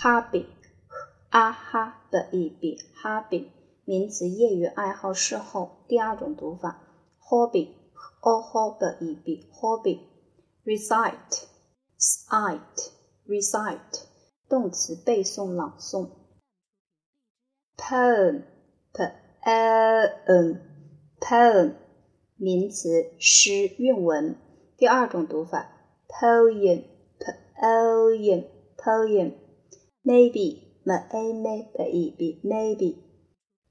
hobby，a h b e b，hobby，名词，业余爱好、嗜好。第二种读法，hobby，哦 h b e b，hobby。recite site recite 动词，背诵、朗诵。poem，p o n，poem，名词，诗、韵文。第二种读法，poem，poem，poem，maybe，m a m a b e b，maybe，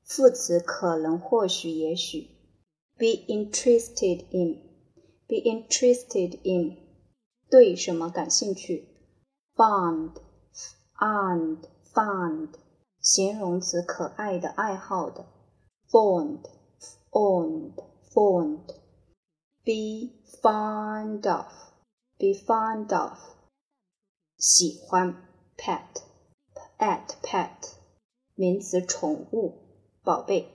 副词，可能、或许、也许。be interested in，be interested in，对什么感兴趣？fond，fond，fond，形容词，可爱的、爱好的。fond，fond，fond。be fond of, be fond of，喜欢，pet, At pet，名词，宠物，宝贝。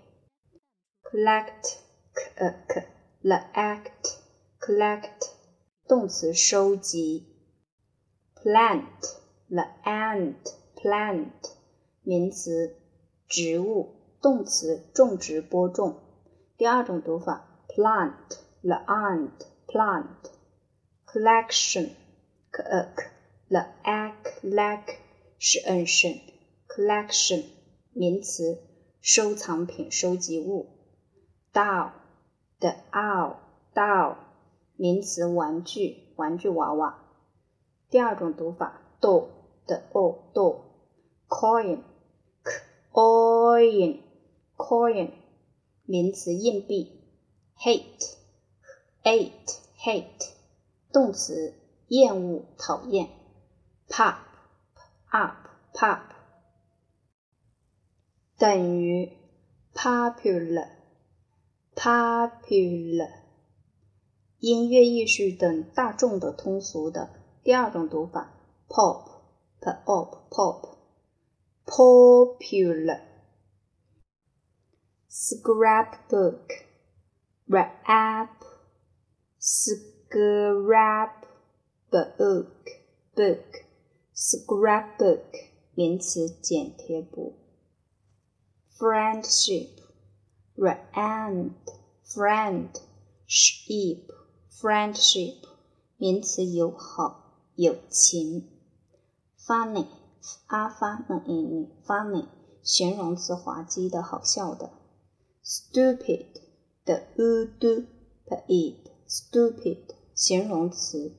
collect, k k, the act, collect，动词，收集。plant, the ant, plant，名词，植物，动词，种植，播种。第二种读法，plant, the 是 ancient collection 名词收藏品收集物 doll the owl doll 名词玩具玩具娃娃第二种读法 doll the o doll coin coin coin 名词硬币 hate hate hate 动词厌恶讨厌，pop up pop 等于 popular popular 音乐艺术等大众的通俗的第二种读法 pop pop pop popular scrapbook wrap scrapbook book scrapbook 名词剪贴簿。friendship friend friend ship friendship 名词友好友情。funny 阿发那一女 funny 形容词滑稽的好笑的。stupid 的 u d p i d stupid 形容词，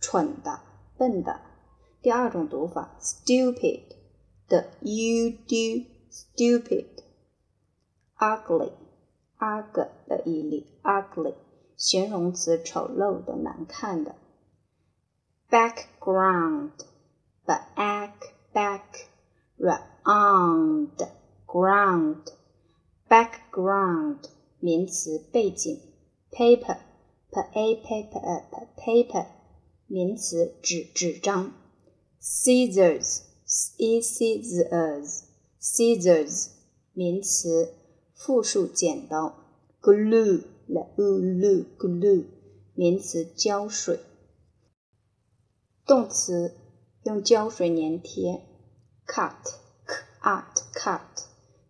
蠢的、笨的。第二种读法，stupid 的 u do stupid。ugly，ug 的一例，ugly 形容词，丑陋的、难看的。background，back back round ground background 名词，背景。paper p a paper paper 名词纸纸张 scissors，scissors，scissors，名词复数剪刀，glue l glue glue 名词胶水，动词用胶水粘贴，cut cut cut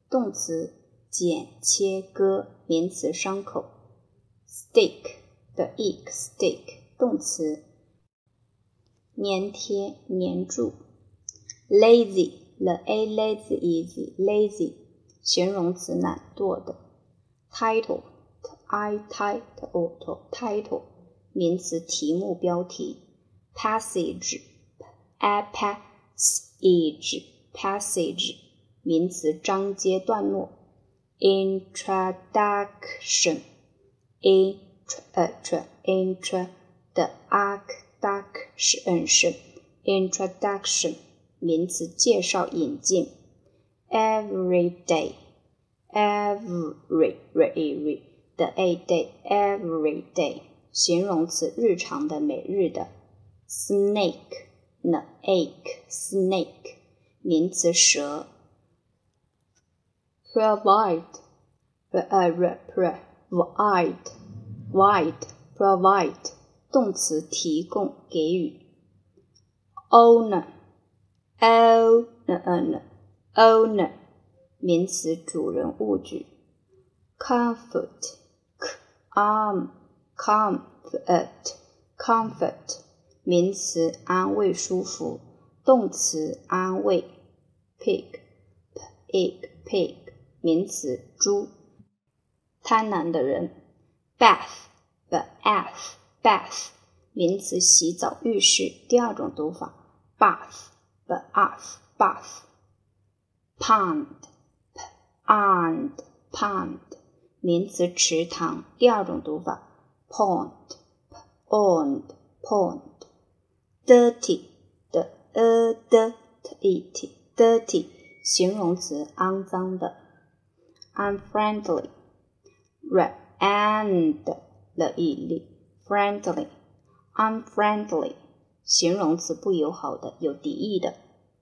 动词剪切割名词伤口，stick。的 ick stick 动词，粘贴粘住。lazy，l a lazy easy lazy 形容词懒惰的。title i title title 名词题目标题。passage a passage passage 名词章节段落。introduction in intro intro 的 arc duck 是 n ，introduction 名词介绍引进，every day every every 的 a day every day 形容词日常的每日的，snake n ache snake 名词蛇，provide provide Provide, provide 动词提供给予。，owner，owner，owner，owner，名词，主人、物举。comfort c arm comfort comfort 名词，安慰、舒服。动词，安慰。pig pig pig 名词，猪。贪婪的人。，bath，bath bath 名词，洗澡、浴室。第二种读法，bath bath bath。pond pond pond 名词，池塘。第二种读法，pond pond pond。dirty 的 a d t t dirty 形容词，肮脏的。unfriendly r and 的毅力，friendly unfriendly 形容词，不友好的，有敌意的。